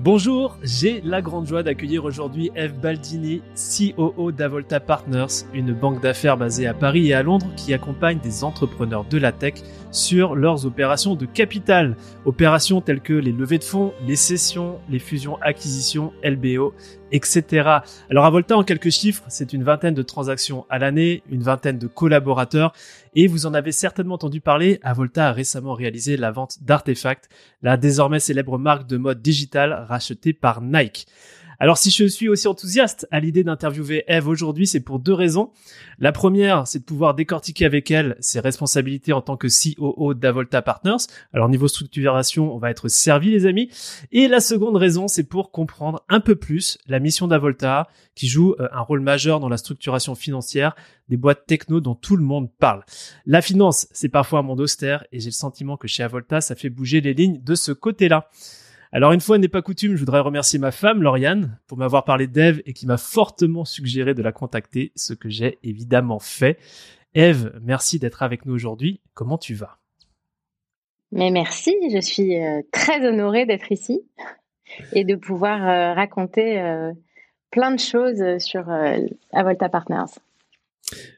Bonjour, j'ai la grande joie d'accueillir aujourd'hui Eve Baldini, COO d'Avolta Partners, une banque d'affaires basée à Paris et à Londres qui accompagne des entrepreneurs de la tech sur leurs opérations de capital. Opérations telles que les levées de fonds, les cessions, les fusions-acquisitions, LBO, etc. Alors Avolta, en quelques chiffres, c'est une vingtaine de transactions à l'année, une vingtaine de collaborateurs, et vous en avez certainement entendu parler, Avolta a récemment réalisé la vente d'Artefact, la désormais célèbre marque de mode digital rachetée par Nike. Alors si je suis aussi enthousiaste à l'idée d'interviewer Eve aujourd'hui, c'est pour deux raisons. La première, c'est de pouvoir décortiquer avec elle ses responsabilités en tant que COO d'Avolta Partners. Alors niveau structuration, on va être servi les amis. Et la seconde raison, c'est pour comprendre un peu plus la mission d'Avolta qui joue euh, un rôle majeur dans la structuration financière des boîtes techno dont tout le monde parle. La finance, c'est parfois un monde austère et j'ai le sentiment que chez Avolta, ça fait bouger les lignes de ce côté-là. Alors une fois n'est pas coutume, je voudrais remercier ma femme Lauriane pour m'avoir parlé d'Eve et qui m'a fortement suggéré de la contacter, ce que j'ai évidemment fait. Eve, merci d'être avec nous aujourd'hui. Comment tu vas? Mais merci, je suis euh, très honorée d'être ici et de pouvoir euh, raconter euh, plein de choses sur Avolta Partners.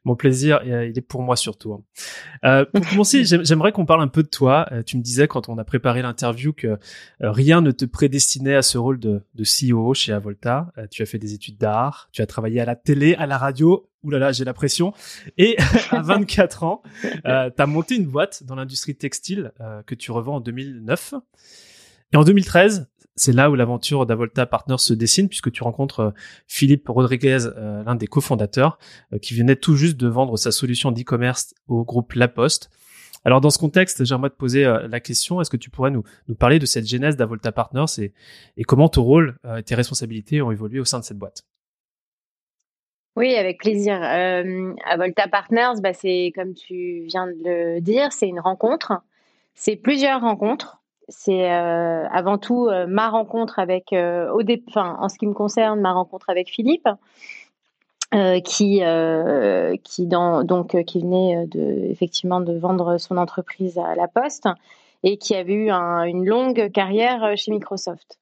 Mon plaisir, euh, il est pour moi surtout. Hein. Euh, pour commencer, j'aimerais qu'on parle un peu de toi. Euh, tu me disais quand on a préparé l'interview que rien ne te prédestinait à ce rôle de, de CEO chez Avolta. tu as fait des études d'art, tu as travaillé à la télé, à la radio. Ouh là là, j'ai la pression. Et à 24 ans, tu as monté une boîte dans l'industrie textile que tu revends en 2009. Et en 2013, c'est là où l'aventure d'Avolta Partners se dessine puisque tu rencontres euh, Philippe Rodriguez, euh, l'un des cofondateurs, euh, qui venait tout juste de vendre sa solution d'e-commerce au groupe La Poste. Alors dans ce contexte, j'aimerais te poser la question, est-ce que tu pourrais nous, parler de cette genèse d'Avolta Partners et, et comment ton rôle et tes responsabilités ont évolué au sein de cette boîte? Oui, avec plaisir. Euh, Avolta Partners, bah, c'est comme tu viens de le dire, c'est une rencontre. C'est plusieurs rencontres c'est euh, avant tout euh, ma rencontre avec, euh, enfin, en ce qui me concerne, ma rencontre avec Philippe, qui, qui donc qui venait de, effectivement de vendre son entreprise à la Poste et qui avait eu une longue carrière chez Microsoft.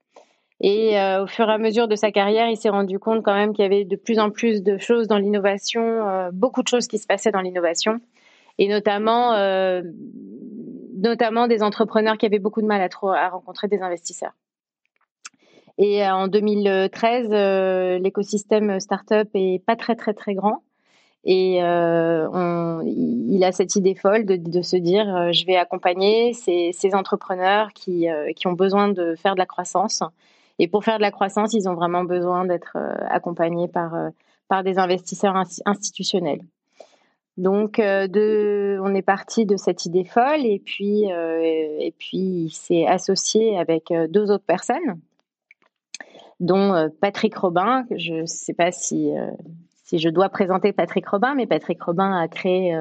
Et au fur et à mesure de sa carrière, il s'est rendu compte quand même qu'il y avait de plus en plus de choses dans l'innovation, beaucoup de choses qui se passaient dans l'innovation, et notamment notamment des entrepreneurs qui avaient beaucoup de mal à, rencontrer des investisseurs. Et euh, en 2013, euh, l'écosystème startup est pas très très très grand. Et euh, il a cette idée folle de, se dire, je vais accompagner ces, entrepreneurs qui, ont besoin de faire de la croissance. Et pour faire de la croissance, ils ont vraiment besoin d'être accompagnés par des investisseurs institutionnels. Donc, euh, on est parti de cette idée folle et puis, euh, et puis il s'est associé avec euh, deux autres personnes, dont Patrick Robin. Je ne sais pas si, si je dois présenter Patrick Robin, mais Patrick Robin a créé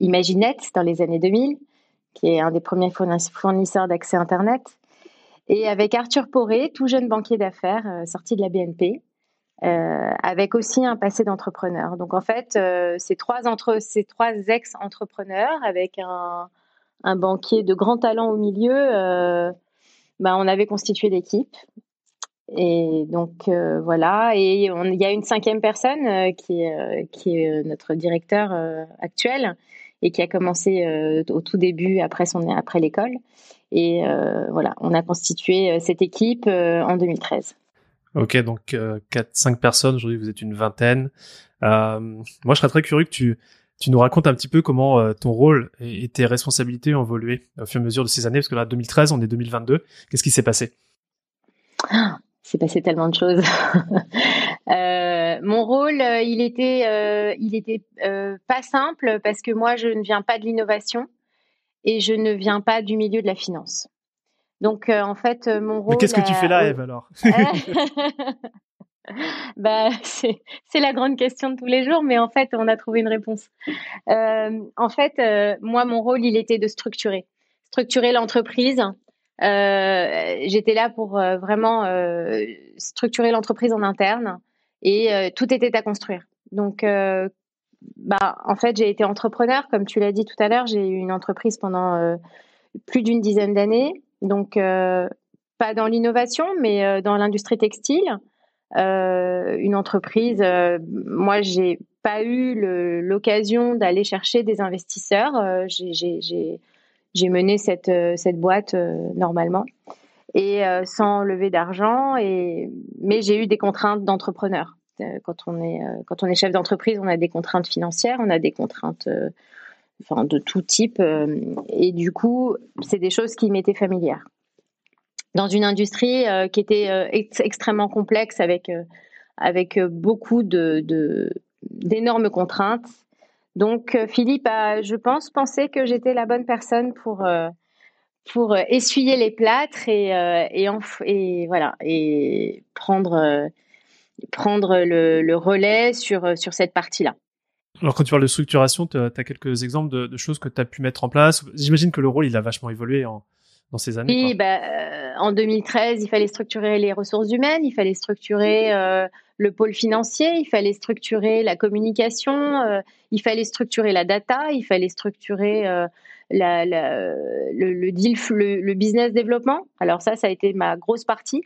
Imaginette dans les années 2000, qui est un des premiers fournisseurs d'accès Internet. Et avec Arthur Poré, tout jeune banquier d'affaires sorti de la BNP, euh, avec aussi un passé d'entrepreneur. Donc en fait, euh, ces trois entre trois ex-entrepreneurs avec un, un, banquier de grand talent au milieu, euh, bah, on avait constitué l'équipe. Et donc euh, voilà, et il y a une cinquième personne qui est qui est notre directeur actuel et qui a commencé au tout début après après l'école. Et voilà, on a constitué cette équipe en 2013. Ok, donc euh, 4, 5 personnes, aujourd'hui vous êtes une vingtaine. Euh, moi je serais très curieux que tu, tu nous racontes un petit peu comment euh, ton rôle et, tes responsabilités ont évolué au fur et à mesure de ces années, parce que là 2013, on est 2022. Qu'est-ce qui s'est passé? Ah, C'est passé tellement de choses. Euh, mon rôle, il était, il était pas simple parce que moi je ne viens pas de l'innovation et je ne viens pas du milieu de la finance. Donc, euh, en fait, euh, mon rôle. Mais qu'est-ce que tu fais là, Eve, alors bah, c'est la grande question de tous les jours, mais en fait, on a trouvé une réponse. Euh, en fait, moi, mon rôle, il était de structurer. Structurer l'entreprise. J'étais là pour vraiment structurer l'entreprise en interne et tout était à construire. Donc, bah, en fait, j'ai été entrepreneur, comme tu l'as dit tout à l'heure. J'ai eu une entreprise pendant plus d'une dizaine d'années. Donc, euh, pas dans l'innovation, mais dans l'industrie textile. une entreprise, moi, j'ai pas eu l'occasion d'aller chercher des investisseurs. j'ai mené cette, boîte normalement et sans lever d'argent. Mais j'ai eu des contraintes d'entrepreneur. Quand on est chef d'entreprise, on a des contraintes financières, on a des contraintes enfin de tout type. Euh, et du coup, c'est des choses qui m'étaient familières. Dans une industrie euh, qui était euh, extrêmement complexe avec avec beaucoup de d'énormes contraintes. Donc Philippe a, je pense, pensé que j'étais la bonne personne pour pour essuyer les plâtres et et, et voilà et prendre prendre le, le relais sur sur cette partie-là. Alors quand tu parles de structuration, tu as, quelques exemples de, choses que tu as pu mettre en place? J'imagine que le rôle, il a vachement évolué dans ces années. Oui, bah, euh, en 2013, il fallait structurer les ressources humaines, il fallait structurer euh, le pôle financier, il fallait structurer la communication, euh, il fallait structurer la data, il fallait structurer la, le, deal, le business développement. Alors ça, ça a été ma grosse partie.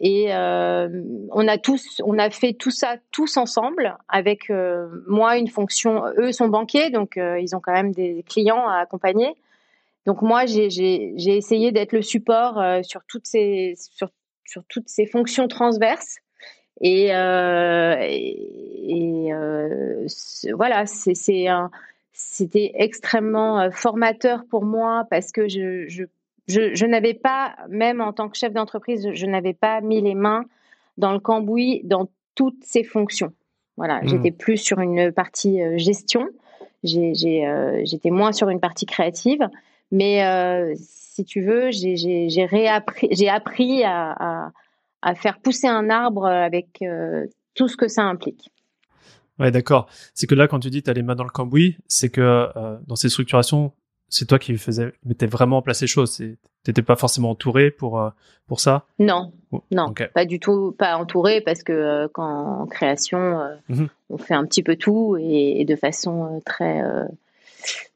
Et euh, on a tous, on a fait tout ça tous ensemble avec euh, moi une fonction. Eux sont banquiers, donc euh, ils ont quand même des clients à accompagner. Donc moi, j'ai essayé d'être le support sur toutes ces sur, toutes ces fonctions transverses. Et, voilà, c'était extrêmement formateur pour moi parce que je je, n'avais pas, même en tant que chef d'entreprise, je, n'avais pas mis les mains dans le cambouis dans toutes ces fonctions. Voilà, hmm. j'étais plus sur une partie euh, gestion, euh, j'étais moins sur une partie créative, mais euh, si tu veux, j'ai réappris, j'ai appris à, à, faire pousser un arbre avec tout ce que ça implique. Ouais, d'accord. C'est que là, quand tu dis tu as les mains dans le cambouis, c'est que dans ces structurations, c'est toi qui faisais, mettais vraiment en place les choses. T'étais pas forcément entouré pour euh, pour ça? Non, non, pas du tout, pas entouré parce que euh, quand en création, euh, mhm. on fait un petit peu tout et, de façon très,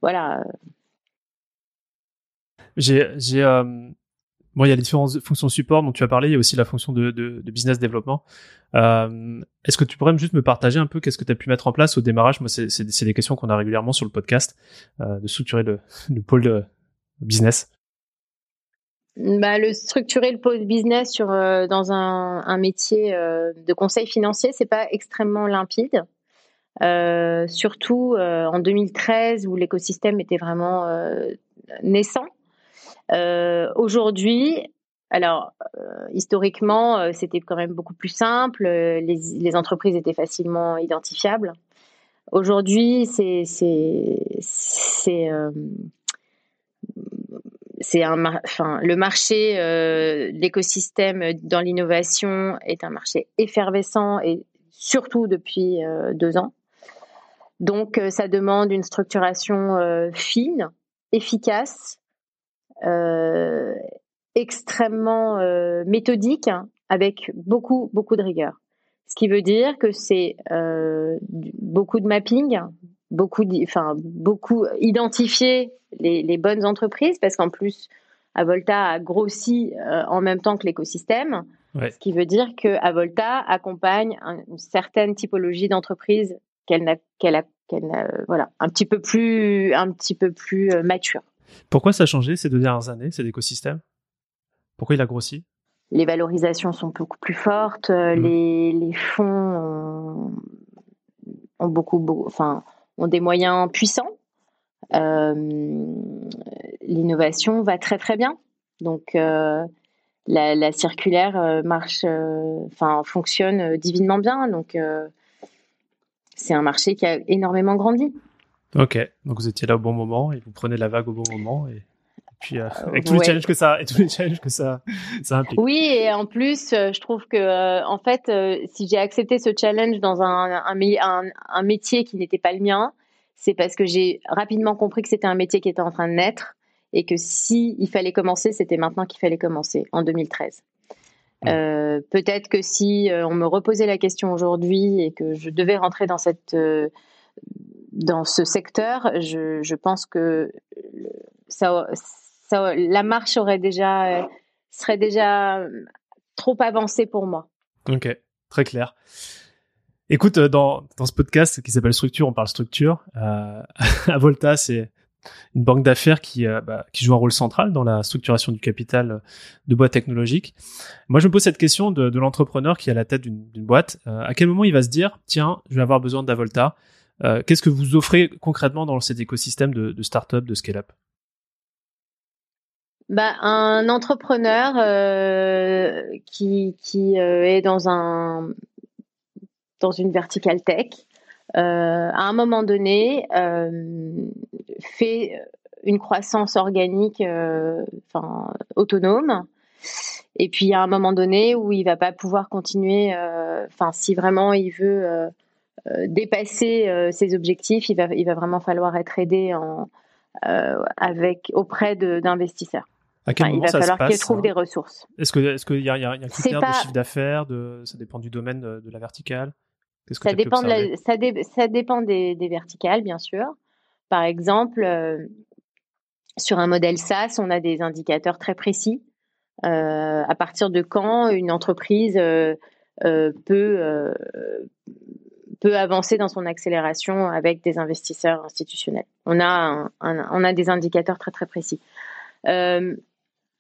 voilà. J'ai j'ai Bon, il y a les différentes fonctions support dont tu as parlé. Il y a aussi la fonction de, business développement. Euh, Est-ce que tu pourrais juste me partager un peu qu'est-ce que tu as pu mettre en place au démarrage? Moi, c'est des questions qu'on a régulièrement sur le podcast, euh, de structurer le, le pôle de business. Bah, le structurer le pôle business sur euh, dans un, un métier euh, de conseil financier, c'est pas extrêmement limpide. Euh, surtout en 2013 où l'écosystème était vraiment naissant. Euh, aujourd'hui, alors, euh, historiquement, euh, c'était quand même beaucoup plus simple. Les, les entreprises étaient facilement identifiables. Aujourd'hui, c'est c'est euh, un enfin le marché euh, l'écosystème dans l'innovation est un marché effervescent et surtout depuis deux ans. Donc, ça demande une structuration fine, efficace, euh, extrêmement euh, méthodique avec beaucoup beaucoup de rigueur. Ce qui veut dire que c'est euh, beaucoup de mapping, beaucoup, enfin beaucoup identifier les, les, bonnes entreprises parce qu'en plus, Avolta a grossi en même temps que l'écosystème. Ce qui veut dire que Avolta accompagne une certaine typologie d'entreprise qu'elle n'a, qu'elle a, qu'elle voilà, un petit peu plus, un petit peu plus mature. Pourquoi ça a changé ces deux dernières années, cet écosystème? Pourquoi il a grossi? Les valorisations sont beaucoup plus fortes, euh, mmh. les, fonds ont, beaucoup, enfin, ont des moyens puissants. Euh, l'innovation va très très bien. Donc euh, la, circulaire marche, enfin fonctionne divinement bien. Donc c'est un marché qui a énormément grandi. Ok, donc vous étiez là au bon moment et vous prenez la vague au bon moment et, puis euh, avec tous les challenges que ça et tous les challenges que ça ça implique. Oui, et en plus, euh, je trouve que euh, en fait, si j'ai accepté ce challenge dans un, un, un, métier qui n'était pas le mien, c'est parce que j'ai rapidement compris que c'était un métier qui était en train de naître et que si il fallait commencer, c'était maintenant qu'il fallait commencer en 2013. Euh, peut-être que si on me reposait la question aujourd'hui et que je devais rentrer dans cette dans ce secteur, je, pense que ça, la marche serait déjà trop avancé pour moi. Ok, très clair. Écoute, dans, dans ce podcast qui s'appelle Structure, on parle structure. Euh, Volta, c'est une banque d'affaires qui, euh, bah, qui joue un rôle central dans la structuration du capital de boîtes technologiques. Moi, je me pose cette question de, l'entrepreneur qui est à la tête d'une boîte. Euh, à quel moment il va se dire, tiens, je vais avoir besoin d'Avolta? Euh, Qu'est-ce que vous offrez concrètement dans cet écosystème de, de start-up, de scale-up? Bah, un entrepreneur euh, qui, qui est dans un dans une verticale tech, euh, à un moment donné, euh, fait une croissance organique euh, enfin, autonome. Et puis, à un moment donné où il va pas pouvoir continuer, enfin, si vraiment il veut dépasser ses objectifs, il va, il va vraiment falloir être aidé en, avec, auprès d'investisseurs. À quel moment il va falloir qu'il trouve des ressources. Est-ce qu'il y, y, a un critère de chiffre d'affaires de ça dépend du domaine de, de la verticale? Ça dépend, ça, ça, dépend des, des, verticales, bien sûr. Par exemple, euh, sur un modèle SaaS, on a des indicateurs très précis. Euh, à partir de quand une entreprise euh, euh peut, euh, peut avancer dans son accélération avec des investisseurs institutionnels. On a, on a des indicateurs très très précis. il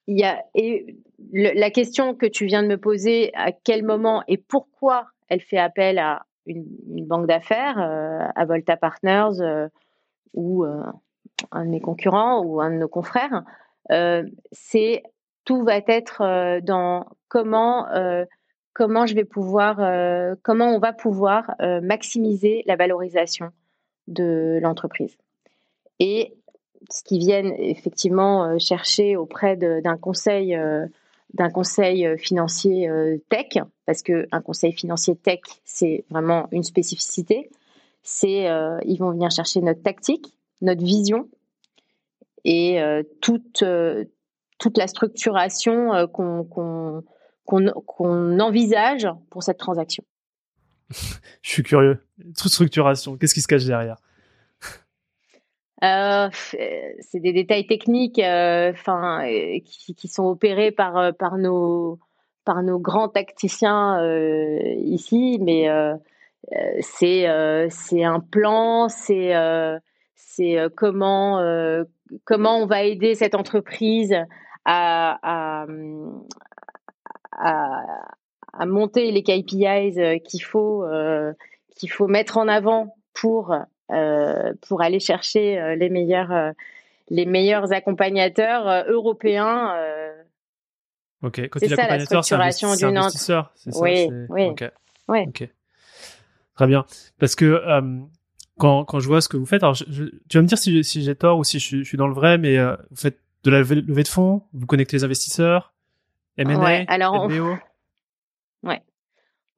y a, et la question que tu viens de me poser, à quel moment et pourquoi elle fait appel à une, banque d'affaires, euh, à Volta Partners euh, ou euh, un de mes concurrents ou un de nos confrères, c'est tout va être dans comment comment je vais pouvoir comment on va pouvoir maximiser la valorisation de l'entreprise. Et ce qu'ils viennent effectivement chercher auprès d'un conseil d'un conseil euh, financier euh, tech, parce qu'un conseil financier tech, c'est vraiment une spécificité. C'est euh, ils vont venir chercher notre tactique, notre vision et toute toute la structuration qu'on qu'on envisage pour cette transaction. Je suis curieux. Toute structuration, qu'est-ce qui se cache derrière? Euh, c'est des détails techniques, euh, enfin, euh, qui, qui, sont opérés par euh, par nos par nos grands tacticiens euh, ici, mais c'est un plan, c'est c'est comment comment on va aider cette entreprise à, à, à, à monter les KPIs qu'il faut qu'il faut mettre en avant pour euh, pour aller chercher euh, les meilleurs euh, les meilleurs accompagnateurs européens. ok, c'est ça la structuration d'une investisseur, c'est ça Oui, oui. ok. Très bien. Parce que quand, quand je vois ce que vous faites, alors tu vas me dire si, si j'ai tort ou si je, suis dans le vrai, mais vous faites de la levée, de fonds, vous connectez les investisseurs, M&A, ouais, alors On... Ouais.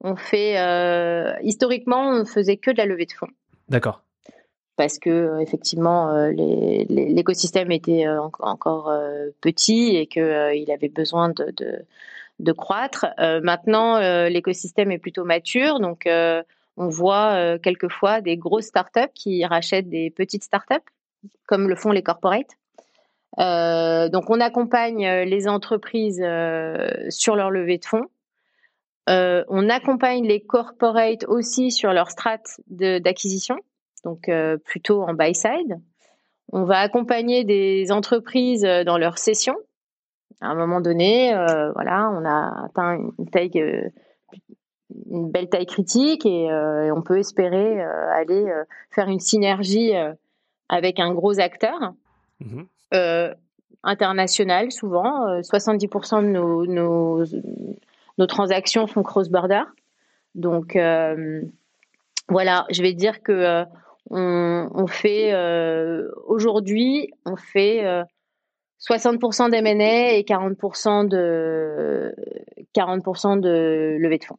On fait historiquement, on ne faisait que de la levée de fonds. D'accord parce que euh, effectivement euh, l'écosystème était euh, encore petit et qu'il avait besoin de, de, croître. maintenant, l'écosystème est plutôt mature, donc on voit quelquefois des grosses startups qui rachètent des petites startups, comme le font les corporates. Donc on accompagne les entreprises sur leur levée de fonds. on accompagne les corporates aussi sur leur strat d'acquisition donc euh, plutôt en buy side. On va accompagner des entreprises euh, dans leur session. À un moment donné, euh, voilà, on a atteint une taille, une belle taille critique et, on peut espérer aller faire une synergie avec un gros acteur. Mhm. International souvent. 70% de nos, nos, nos, transactions sont cross-border. Donc voilà, je vais dire que on, fait euh, aujourd'hui, on fait 60% euh, d'M&A et 40% de 40% de levée de fonds.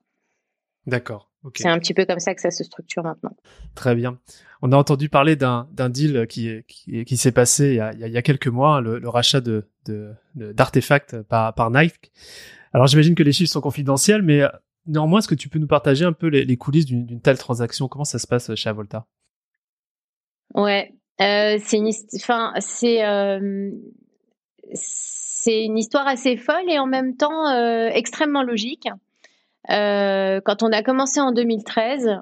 D'accord. C'est un petit peu comme ça que ça se structure maintenant. Très bien. On a entendu parler d'un deal qui, qui, s'est passé il y, a, quelques mois, le, rachat de d'artefacts par, par Nike. Alors j'imagine que les chiffres sont confidentiels, mais néanmoins, est-ce que tu peux nous partager un peu les, les coulisses d'une telle transaction? Comment ça se passe chez Avolta? Ouais, euh, c'est une, enfin, c'est, euh, c'est une histoire assez folle et en même temps extrêmement logique. Quand on a commencé en 2013,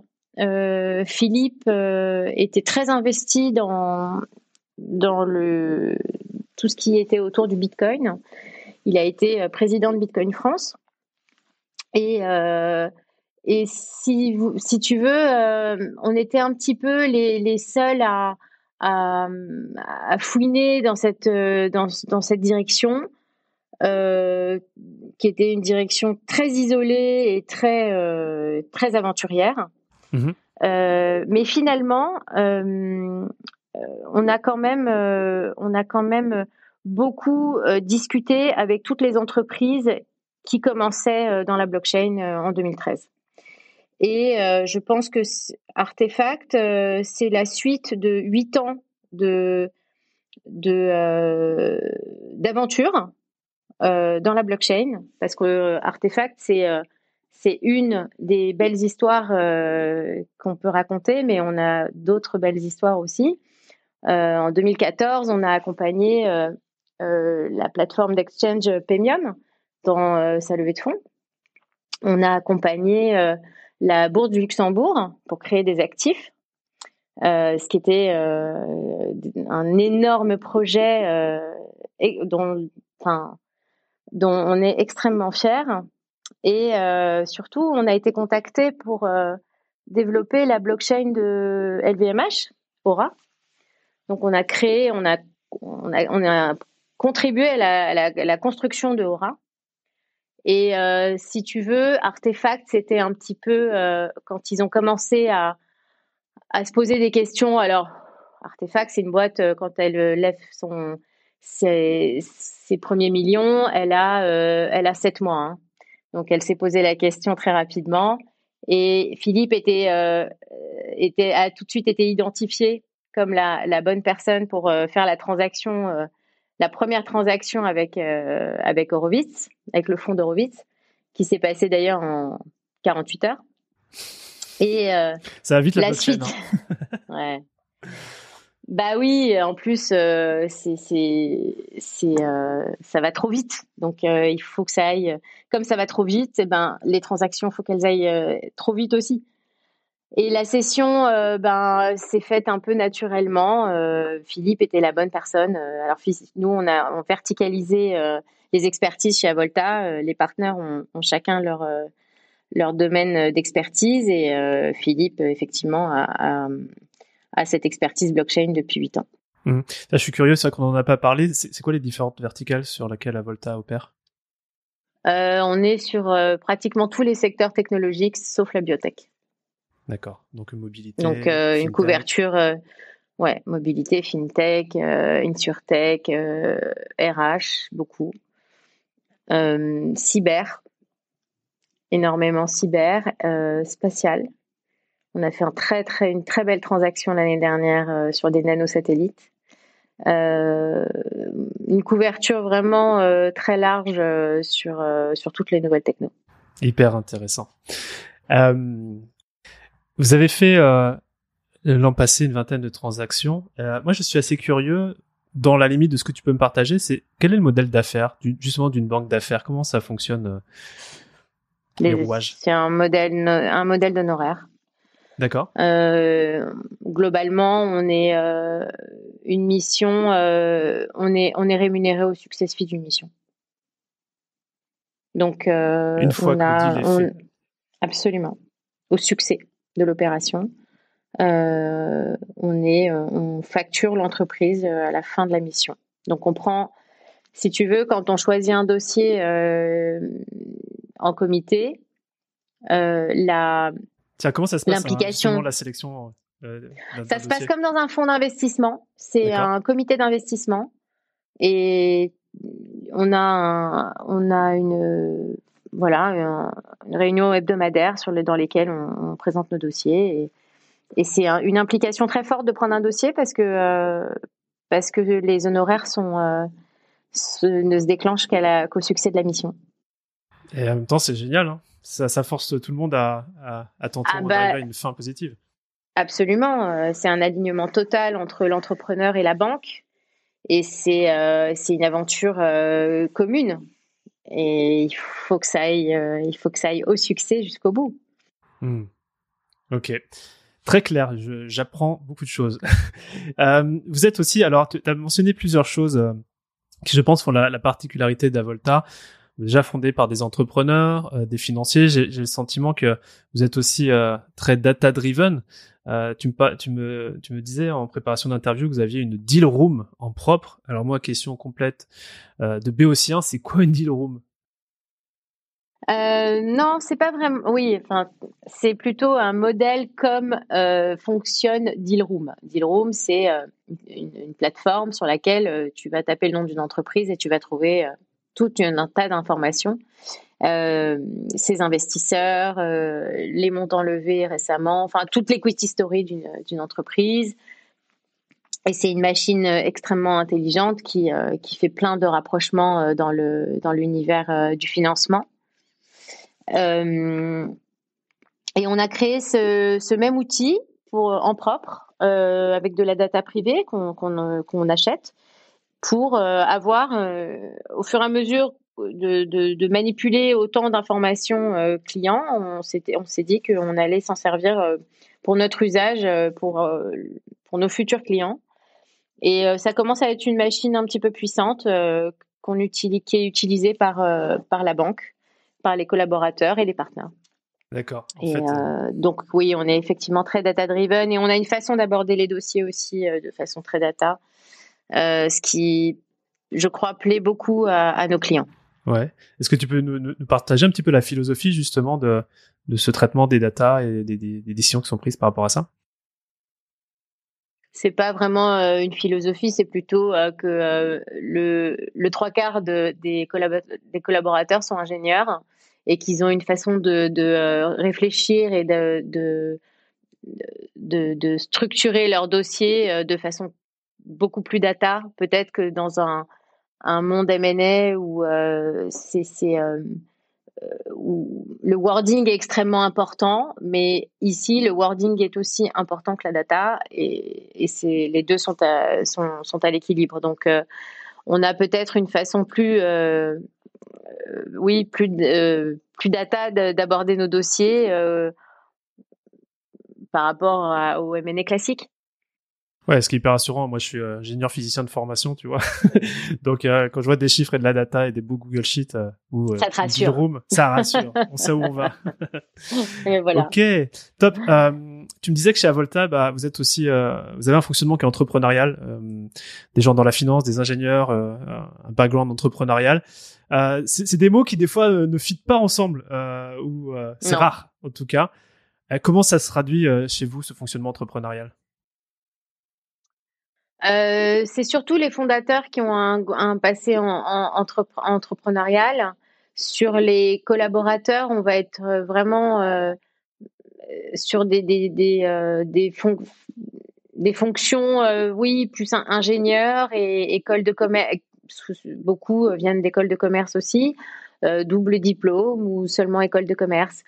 Philippe était très investi dans dans le tout ce qui était autour du Bitcoin. Il a été président de Bitcoin France. Et, euh, et si, vous, si tu veux, euh, on était un petit peu les, les seuls à, à, à, fouiner dans cette, dans, dans cette direction, euh, qui était une direction très isolée et très, euh, très aventurière. Mmh euh, mais finalement, euh, on a quand même, on a quand même beaucoup discuté avec toutes les entreprises qui commençait dans la blockchain en 2013. Et euh, je pense que Artefact, euh, c'est la suite de huit ans de euh, d'aventure dans la blockchain, parce que Artefact, c'est c'est une des belles histoires qu'on peut raconter, mais on a d'autres belles histoires aussi. en 2014, on a accompagné la plateforme d'exchange Paymium dans sa levée de fonds. On a accompagné la Bourse du Luxembourg pour créer des actifs, euh, ce qui était euh, un énorme projet euh, dont, enfin, dont on est extrêmement fier. Et surtout, on a été contacté pour développer la blockchain de LVMH, Aura. Donc, on a créé, on a, on a, on a contribué à la, construction de Aura. Et euh, si tu veux, Artefact, c'était un petit peu euh, quand ils ont commencé à, à se poser des questions. Alors, Artefact, c'est une boîte euh, quand elle lève son ses, ses premiers millions, elle a elle a sept mois. Hein. Donc, elle s'est posé la question très rapidement. Et Philippe était était a tout de suite été identifié comme la, la bonne personne pour faire la transaction la première transaction avec, euh, avec Horowitz, avec le fonds d'Horowitz, qui s'est passé d'ailleurs en 48 heures. Et euh, ça va vite la, suite. Hein. ouais. Bah oui, en plus, euh, c'est, c'est, c'est, euh, ça va trop vite. Donc, euh, il faut que ça aille. Comme ça va trop vite, eh ben, les transactions, il faut qu'elles aillent trop vite aussi. Et la session, euh, ben, s'est faite un peu naturellement. Euh, Philippe était la bonne personne. Euh, alors, nous, on a on verticalisé les expertises chez Avolta. les partenaires ont, chacun leur leur domaine d'expertise et Philippe, effectivement, a, a, cette expertise blockchain depuis huit ans. Mmh. Là, je suis curieux, ça qu'on n'en a pas parlé. C'est quoi les différentes verticales sur lesquelles Avolta opère? On est sur pratiquement tous les secteurs technologiques, sauf la biotech. D'accord. Donc mobilité. Donc euh, une couverture, euh, ouais, mobilité, fintech, euh, insurtech, RH, beaucoup. cyber, énormément cyber, spatial. On a fait un très, très, une très belle transaction l'année dernière sur des nanosatellites. Euh, une couverture vraiment très large sur, sur toutes les nouvelles techno. Hyper intéressant. Euh, vous avez fait euh, l'an passé une vingtaine de transactions. Euh, moi, je suis assez curieux, dans la limite de ce que tu peux me partager, c'est quel est le modèle d'affaires, justement d'une banque d'affaires? Comment ça fonctionne euh, les, rouages? C'est un modèle, un modèle d'honoraire. D'accord. Euh, globalement, on est euh, une mission, euh, on est on est rémunéré au succès fee d'une mission. Donc une fois on a, on, absolument au succès de l'opération. On est, on facture l'entreprise à la fin de la mission. Donc on prend, si tu veux, quand on choisit un dossier en comité, la Tiens, comment ça se passe hein, l'implication, la sélection Ça se passe comme dans un fonds d'investissement. C'est un comité d'investissement et on a on a une voilà, une réunion hebdomadaire sur dans lesquelles on, présente nos dossiers. Et, c'est une implication très forte de prendre un dossier parce que, euh, parce que les honoraires sont, euh, ne se déclenchent qu'au succès de la mission. Et en même temps, c'est génial. Hein. Ça, force tout le monde à, à, tenter ah bah à une fin positive. Absolument. Euh, c'est un alignement total entre l'entrepreneur et la banque. et c'est c'est une aventure commune. Et il faut que ça aille, il faut que ça aille au succès jusqu'au bout. Hmm. Ok. Très clair, j'apprends beaucoup de choses. euh, vous êtes aussi, alors tu as mentionné plusieurs choses euh, qui je pense font la, la particularité d'Avolta. Déjà fondé par des entrepreneurs, euh, des financiers, j'ai le sentiment que vous êtes aussi euh, très data-driven. tu, me, tu, me, disais en préparation d'interview que vous aviez une deal room en propre. Alors moi, question complète de Béotien, c'est quoi une deal room? Euh, non, c'est pas vraiment. Oui, enfin, c'est plutôt un modèle comme euh, fonctionne Dealroom. Dealroom, c'est euh, une, plateforme sur laquelle euh, tu vas taper le nom d'une entreprise et tu vas trouver euh, tout un tas d'informations. ses investisseurs, les montants levés récemment, enfin toute l'equity story d'une entreprise. Et c'est une machine extrêmement intelligente qui, qui fait plein de rapprochements dans le dans l'univers du financement. Euh, et on a créé ce, même outil en propre euh, avec de la data privée qu'on achète pour euh, avoir, au fur et à mesure de, de, de manipuler autant d'informations clients, on s'est dit qu'on allait s'en servir pour notre usage, pour, pour nos futurs clients. Et ça commence à être une machine un petit peu puissante qu'on utilise, qui est utilisée par, par la banque par les collaborateurs et les partenaires. D'accord. Euh, euh, donc oui, on est effectivement très data-driven et on a une façon d'aborder les dossiers aussi euh, de façon très data, ce qui, je crois, plaît beaucoup à, nos clients. Ouais. Est-ce que tu peux nous, partager un petit peu la philosophie justement de, de ce traitement des data et des, décisions qui sont prises par rapport à ça? C'est pas vraiment une philosophie, c'est plutôt que le, le, trois quarts de, des, des, collaborateurs sont ingénieurs et qu'ils ont une façon de, de euh, réfléchir et de, de, de, structurer leur dossier euh, de façon beaucoup plus data, peut-être que dans un, un monde M&A où euh, c'est où le wording est extrêmement important, mais ici le wording est aussi important que la data et, c'est les deux sont à, sont, sont à l'équilibre. Donc on a peut-être une façon plus euh, oui, plus, euh, plus data d'aborder nos dossiers euh, par rapport au MNE classique. Ouais, ce qui est hyper rassurant. Moi, je suis ingénieur physicien de formation, tu vois. Donc, quand je vois des chiffres et de la data et des beaux Google Sheets ou ça te rassure. Room, ça rassure. on sait où on va. et voilà. Ok, top. tu me disais que chez Avolta, bah, vous êtes aussi, vous avez un fonctionnement qui est entrepreneurial, des gens dans la finance, des ingénieurs, un background entrepreneurial. Euh, c'est des mots qui des fois euh, ne fitent pas ensemble, euh, ou euh, c'est rare en tout cas. comment ça se traduit chez vous ce fonctionnement entrepreneurial? C'est surtout les fondateurs qui ont un, passé en, en entrepreneurial. Sur les collaborateurs, on va être vraiment sur des des fonctions, oui, plus ingénieurs et école de commerce, beaucoup euh, viennent d'écoles de commerce aussi, euh, double diplôme ou seulement école de commerce.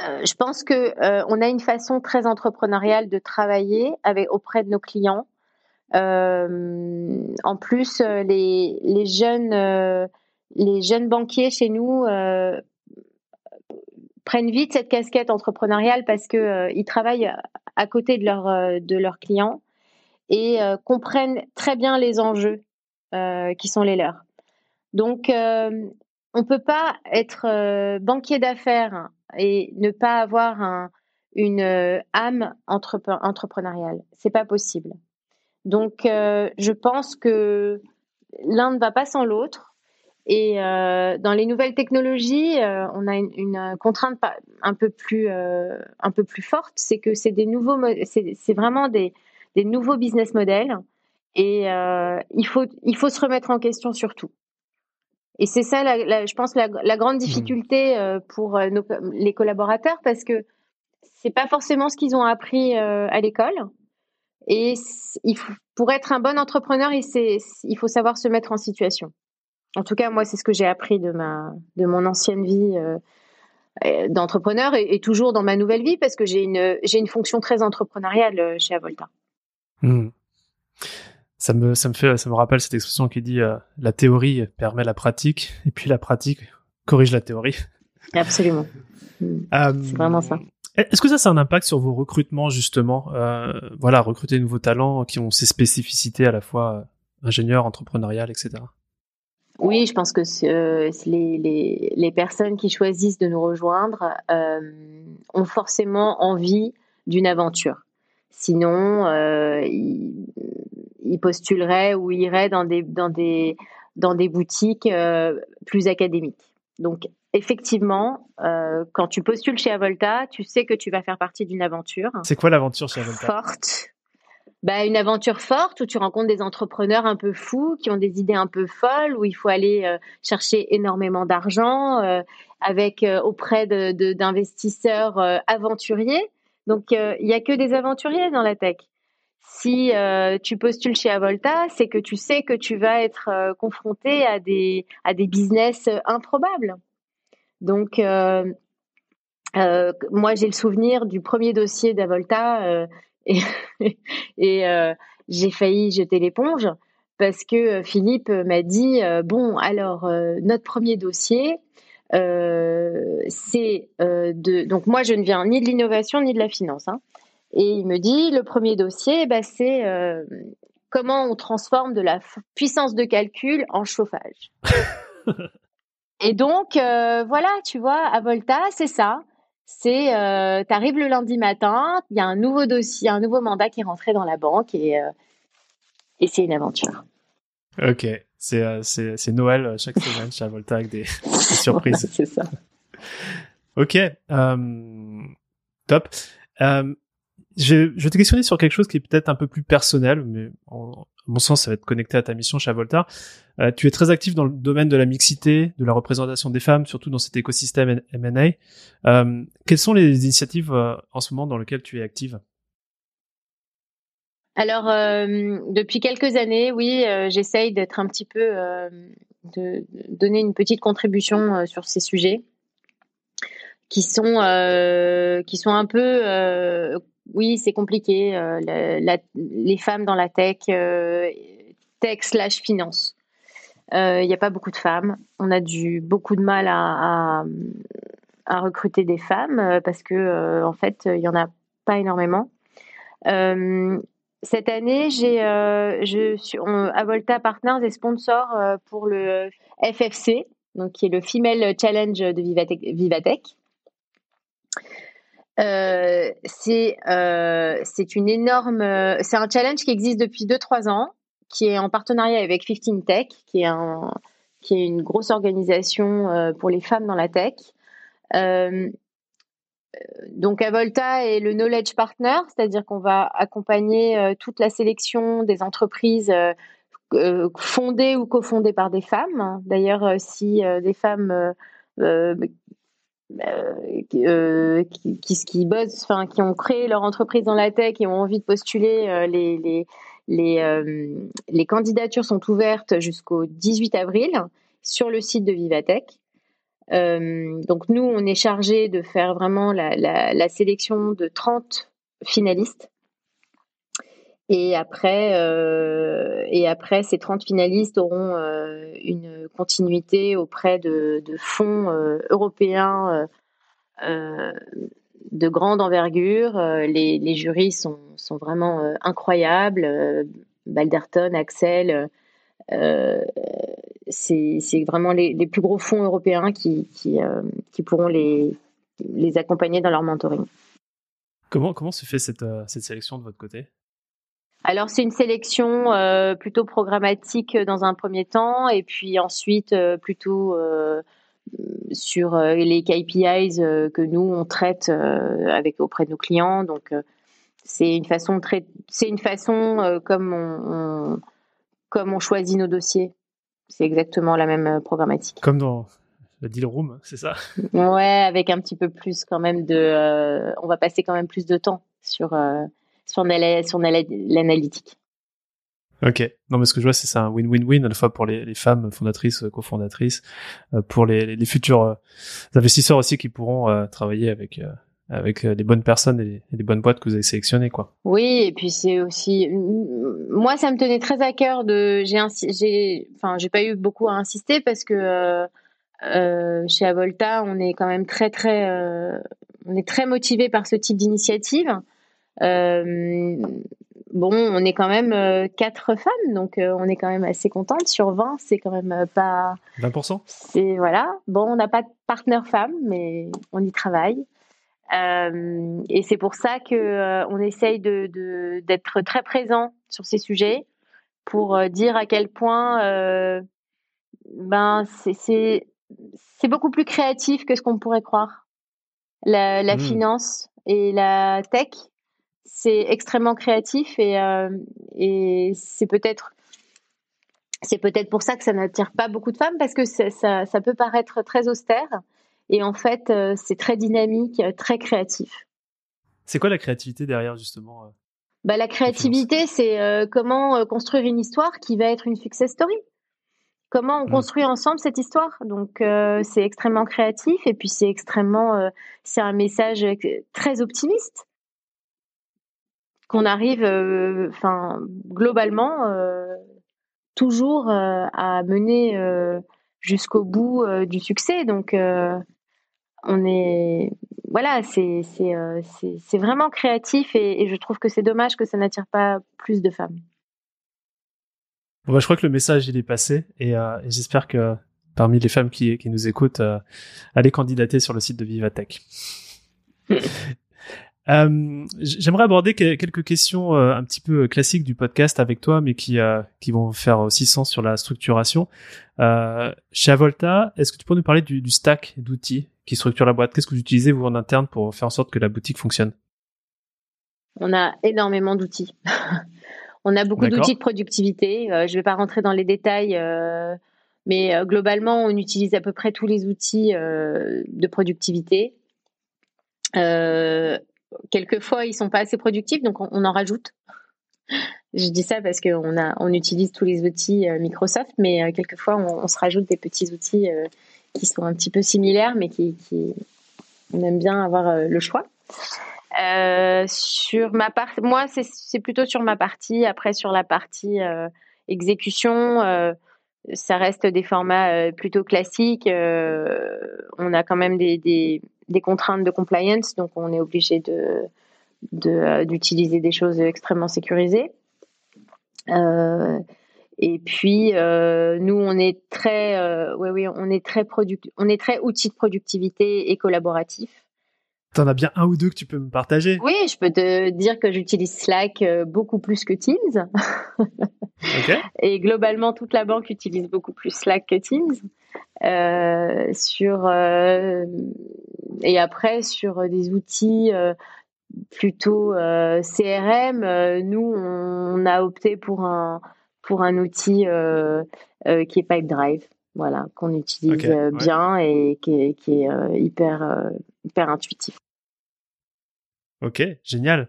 Euh, je pense que on a une façon très entrepreneuriale de travailler avec auprès de nos clients. en plus, les, les jeunes les jeunes banquiers chez nous prennent vite cette casquette entrepreneuriale parce que ils travaillent à côté de leurs de leurs clients et euh, comprennent très bien les enjeux euh, qui sont les leurs. Donc, euh, on peut pas être banquier d'affaires et ne pas avoir un, une âme entrep entrepreneuriale. C'est pas possible. Donc, je pense que l'un ne va pas sans l'autre. Et dans les nouvelles technologies, on a une, contrainte un peu plus un peu plus forte, c'est que c'est des nouveaux, c'est vraiment des des nouveaux business models et euh, il faut il faut se remettre en question surtout. Et c'est ça, la, je pense, la, la grande mmh. difficulté euh, pour euh, nos, les collaborateurs parce que c'est pas forcément ce qu'ils ont appris à l'école. Et il faut, pour être un bon entrepreneur, il, il faut savoir se mettre en situation. En tout cas, moi, c'est ce que j'ai appris de ma de mon ancienne vie d'entrepreneur et, et, toujours dans ma nouvelle vie parce que j'ai une j'ai une fonction très entrepreneuriale chez Avolta. Hmm. Ça me, ça me fait, ça me rappelle cette expression qui dit la théorie permet la pratique et puis la pratique corrige la théorie. Absolument. c'est vraiment ça. Est-ce que ça, ça a un impact sur vos recrutements justement Voilà, recruter de nouveaux talents qui ont ces spécificités à la fois ingénieurs, entrepreneuriales, etc. Oui, je pense que euh, les, les, les, personnes qui choisissent de nous rejoindre euh, ont forcément envie d'une aventure. Sinon, euh, postuleraient ou iraient dans des, dans des, dans des boutiques euh, plus académiques. Donc, effectivement, euh, quand tu postules chez Avolta, tu sais que tu vas faire partie d'une aventure. C'est quoi l'aventure chez Avolta? Forte, bah, une aventure forte où tu rencontres des entrepreneurs un peu fous qui ont des idées un peu folles, où il faut aller euh, chercher énormément d'argent euh, avec auprès de, d'investisseurs aventuriers. Donc il y a que des aventuriers dans la tech. Si tu postules chez Avolta, c'est que tu sais que tu vas être confronté à des à business improbables. Donc moi j'ai le souvenir du premier dossier d'Avolta et, euh, j'ai failli jeter l'éponge parce que euh, Philippe m'a dit euh, bon alors notre premier dossier c'est de donc moi je ne viens ni de l'innovation ni de la finance hein, et il me dit le premier dossier bah, c'est comment on transforme de la puissance de calcul en chauffage et donc voilà tu vois à Volta c'est ça c'est euh, tu arrives le lundi matin, il y a un nouveau dossier, un nouveau mandat qui est rentré dans la banque et, euh, et c'est une aventure. Ok, c'est euh, Noël euh, chaque semaine chez Volta avec des, surprises. c'est ça. Ok, euh, top. Euh, je, je te questionner sur quelque chose qui est peut-être un peu plus personnel, mais en, mon sens, ça va être connecté à ta mission chez Avolta. Euh, tu es très actif dans le domaine de la mixité, de la représentation des femmes, surtout dans cet écosystème M&A. Euh, quelles sont les initiatives euh, en ce moment dans lesquelles tu es active? Alors, depuis quelques années, oui, j'essaye d'être un petit peu, de donner une petite contribution sur ces sujets qui sont qui sont un peu oui, c'est compliqué. Euh, les femmes dans la tech, euh, tech slash finance. Il euh, n'y a pas beaucoup de femmes. On a du beaucoup de mal à, recruter des femmes parce que en fait, il y en a pas énormément. cette année, j'ai, je suis, Avolta Partners est sponsor pour le FFC, donc qui est le Female Challenge de Vivatech. Vivatech. Euh, c'est euh, c'est une énorme, c'est un challenge qui existe depuis 2-3 ans, qui est en partenariat avec 15 Tech, qui est une grosse organisation euh, pour les femmes dans la tech. Euh, donc Avolta est le knowledge partner, c'est-à-dire qu'on va accompagner euh, toute la sélection des entreprises fondées ou cofondées par des femmes. D'ailleurs, si des femmes euh, euh, qui, qui, qui bossent, enfin, qui ont créé leur entreprise dans la tech et ont envie de postuler, euh, les, les, les, les, candidatures sont ouvertes jusqu'au 18 avril sur le site de Vivatech. donc nous, on est chargé de faire vraiment la, la, la, sélection de 30 finalistes. Et après, euh, et après, ces 30 finalistes auront euh, une continuité auprès de, fonds euh, européens de grande envergure. Les, jurys sont, sont vraiment incroyables. Balderton, Axel, c'est vraiment les, les, plus gros fonds européens qui, qui, qui pourront les, les accompagner dans leur mentoring. Comment, comment se fait cette, cette sélection de votre côté? Alors c'est une sélection euh, plutôt programmatique dans un premier temps et puis ensuite euh, plutôt euh, sur les KPIs que nous on traite avec auprès de nos clients. Donc c'est une façon très, c'est une façon comme on, comme on choisit nos dossiers. C'est exactement la même programmatique. Comme dans la deal room, c'est ça? Ouais, avec un petit peu plus quand même de, on va passer quand même plus de temps sur sur, l'analytique. Ok. Non, mais ce que je vois, c'est un win-win-win à la fois pour les, femmes fondatrices, cofondatrices, euh, pour les, futurs euh, investisseurs aussi qui pourront euh, travailler avec avec des bonnes personnes et, des bonnes boîtes que vous avez sélectionnées, quoi. Oui, et puis c'est aussi, moi, ça me tenait très à cœur de, j'ai, j'ai, enfin, j'ai pas eu beaucoup à insister parce que chez Avolta, on est quand même très, très, on est très motivé par ce type d'initiative. Euh, bon, on est quand même euh, quatre femmes, donc euh, on est quand même assez contente. Sur 20, c'est quand même pas. 20%. C'est voilà. Bon, on n'a pas de partenaire femme, mais on y travaille. et c'est pour ça que on essaye de d'être très présent sur ces sujets pour dire à quel point ben c'est c'est beaucoup plus créatif que ce qu'on pourrait croire. La, la mmh. finance et la tech, c'est extrêmement créatif et, euh, et c'est peut-être c'est peut-être pour ça que ça n'attire pas beaucoup de femmes parce que ça, ça, peut paraître très austère et en fait euh, c'est très dynamique, très créatif. C'est quoi la créativité derrière justement euh, bah, La créativité c'est comment construire une histoire qui va être une success story. Comment on mmh. construit ensemble cette histoire Donc c'est extrêmement créatif et puis c'est extrêmement c'est un message très optimiste qu'on arrive, euh, enfin globalement, euh, toujours euh, à mener jusqu'au bout du succès. Donc on est voilà, c'est c'est vraiment créatif et, je trouve que c'est dommage que ça n'attire pas plus de femmes. Bon, bah, je crois que le message il est passé et, j'espère que parmi les femmes qui, qui nous écoutent, allez candidater sur le site de Vivatech. Euh, J'aimerais aborder quelques questions euh, un petit peu classiques du podcast avec toi, mais qui, euh, qui vont faire aussi sens sur la structuration. Euh, chez Avolta, est-ce que tu peux nous parler du, du stack d'outils qui structure la boîte? Qu'est-ce que vous utilisez vous en interne pour faire en sorte que la boutique fonctionne? On a énormément d'outils. on a beaucoup d'outils de productivité. je ne vais pas rentrer dans les détails. Mais globalement, on utilise à peu près tous les outils de productivité. Euh, quelquefois ils sont pas assez productifs, donc on, en rajoute. Je dis ça parce qu'on a, on utilise tous les outils euh, Microsoft, mais euh, quelquefois on, se rajoute des petits outils euh, qui sont un petit peu similaires, mais qui, on aime bien avoir le choix. sur ma part, moi c'est plutôt sur ma partie. Après sur la partie exécution, ça reste des formats plutôt classiques. on a quand même des contraintes de compliance, donc on est obligé euh, d'utiliser des choses extrêmement sécurisées. Euh, et puis euh, nous, on est très, oui, oui, on est très on est très outil de productivité et collaboratif. T'en as bien un ou deux que tu peux me partager Oui, je peux te dire que j'utilise Slack beaucoup plus que Teams. Et globalement, toute la banque utilise beaucoup plus Slack que Teams. Euh, sur euh, et après sur des outils euh, plutôt CRM, nous on, a opté pour un pour un outil qui est Pipedrive, voilà, qu'on utilise bien et qui est, qui est hyper hyper intuitif. Ok, génial.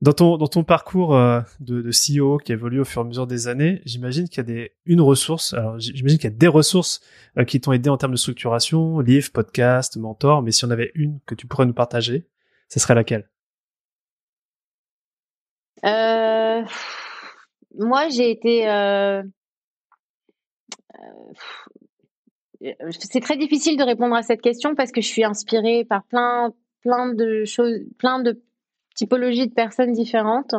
Dans ton, dans ton parcours euh, de, CEO qui évolue au fur et à mesure des années, j'imagine qu'il y a des, une ressource, alors j'imagine qu'il y a des ressources euh, qui t'ont aidé en termes de structuration, livres, podcasts, mentors, mais si on avait une que tu pourrais nous partager, ce serait laquelle? Euh, Moi, j'ai été... C'est très difficile de répondre à cette question parce que je suis inspirée par plein, plein de choses, plein de typologie de personnes différentes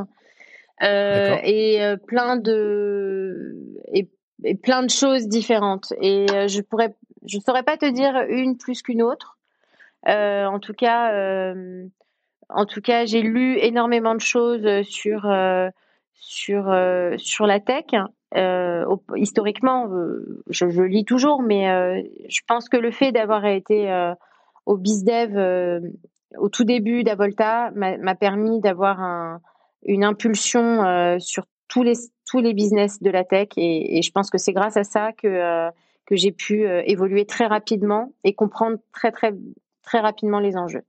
euh, et euh, plein de et, plein de choses différentes. Et euh, je pourrais, je saurais pas te dire une plus qu'une autre. en tout cas, en tout cas, j'ai lu énormément de choses sur sur sur la tech. historiquement, je, je, lis toujours, mais je pense que le fait d'avoir été au BizDev au tout début d'Avolta m'a permis d'avoir un, une impulsion euh, sur tous les tous les business de la tech et, je pense que c'est grâce à ça que euh, que j'ai pu euh, évoluer très rapidement et comprendre très très très rapidement les enjeux.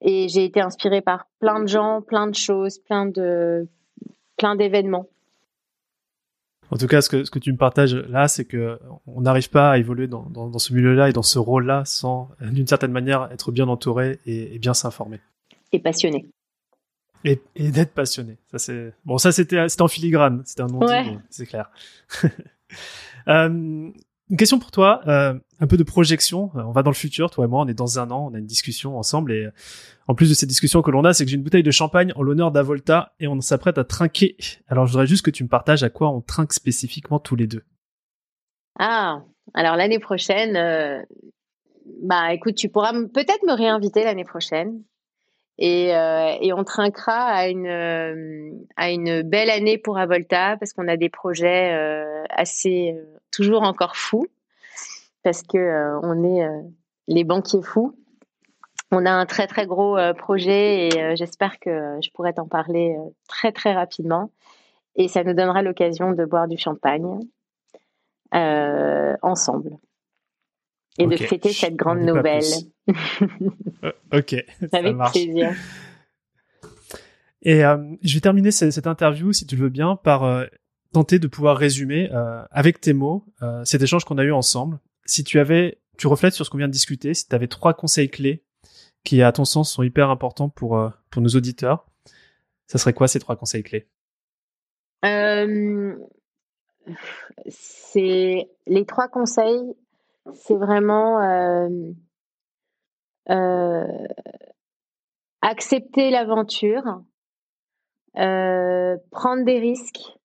Et j'ai été inspirée par plein de gens, plein de choses, plein plein d'événements. En tout cas, ce que, ce que tu me partages là, c'est que on n'arrive pas à évoluer dans, dans, dans ce milieu-là et dans ce rôle-là sans, d'une certaine manière, être bien entouré et, et bien s'informer. Et passionné. Et, et d'être passionné. Ça c'est bon. Ça c'était c'était en filigrane. C'était un nom Ouais. c'est clair. euh, une question pour toi, euh, un peu de projection. Euh, On va dans le futur, toi et moi. On est dans un an. On a une discussion ensemble et euh, en plus de cette discussion que l'on a, c'est que j'ai une bouteille de champagne en l'honneur d'Avolta et on s'apprête à trinquer. Alors je voudrais juste que tu me partages à quoi on trinque spécifiquement tous les deux. Ah, alors l'année prochaine, euh, bah écoute, tu pourras peut-être me réinviter l'année prochaine. Et, on trinquera à une, à une belle année pour Avolta parce qu'on a des projets assez, toujours encore fous, parce que euh, on est euh, les banquiers fous. On a un très très gros euh, projet et j'espère que je pourrai t'en parler très très rapidement. Et ça nous donnera l'occasion de boire du champagne euh, ensemble et de fêter cette grande nouvelle. Euh, ok, ça Avec marche. plaisir. Et euh, je vais terminer ce- cette interview, si tu le veux bien, par tenter de pouvoir résumer avec tes mots cet échange qu'on a eu ensemble. Si tu avais, tu reflètes sur ce qu'on vient de discuter, si tu avais trois conseils clés qui, à ton sens, sont hyper importants pour euh, pour nos auditeurs, ça serait quoi ces trois conseils clés? Euh, c'est les trois conseils, c'est vraiment euh, accepter l'aventure, prendre des risques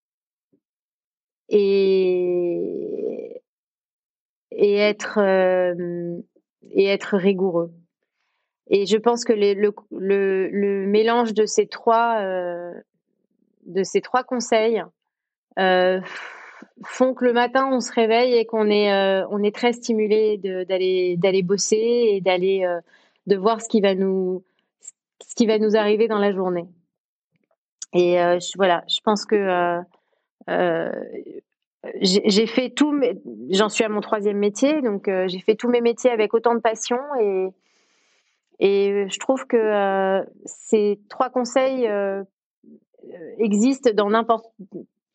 et et être euh, et être rigoureux. Et je pense que le, le, le mélange de ces trois euh, de ces trois conseils euh, font que le matin on se réveille et qu'on est euh, on est très stimulé d'aller d'aller bosser et d'aller de voir ce qui va nous ce qui va nous arriver dans la journée. Et je, voilà, je pense que j'ai j'ai fait tout, mes- j'en suis à mon troisième métier, donc euh, j'ai fait tous mes métiers avec autant de passion et et je trouve que euh, ces trois conseils euh, euh, existent dans n'importe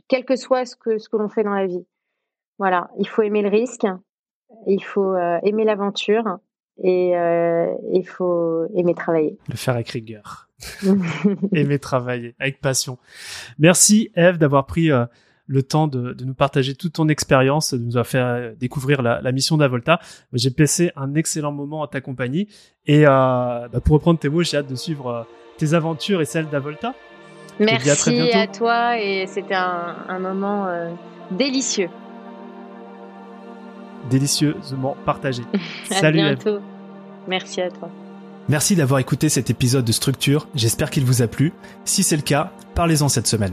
quel que soit ce que ce que l'on fait dans la vie. Voilà, il faut aimer le risque, il faut euh, aimer l'aventure et euh, il faut aimer travailler. Le faire avec rigueur, aimer travailler avec passion. Merci Eve d'avoir pris euh, le temps de, de nous partager toute ton expérience, de nous avoir fait euh, découvrir la, la mission d'Avolta. J'ai passé un excellent moment à ta compagnie et euh, bah, pour reprendre tes mots, j'ai hâte de suivre euh, tes aventures et celles d'Avolta. à Merci bientôt. à, toi et c'était un, un moment euh, délicieux. Délicieusement partagé. À Salut Eve. bientôt. Merci à toi. Merci d'avoir écouté cet épisode de Structure, j'espère qu'il vous a plu. Si c'est le cas, parlez-en cette semaine.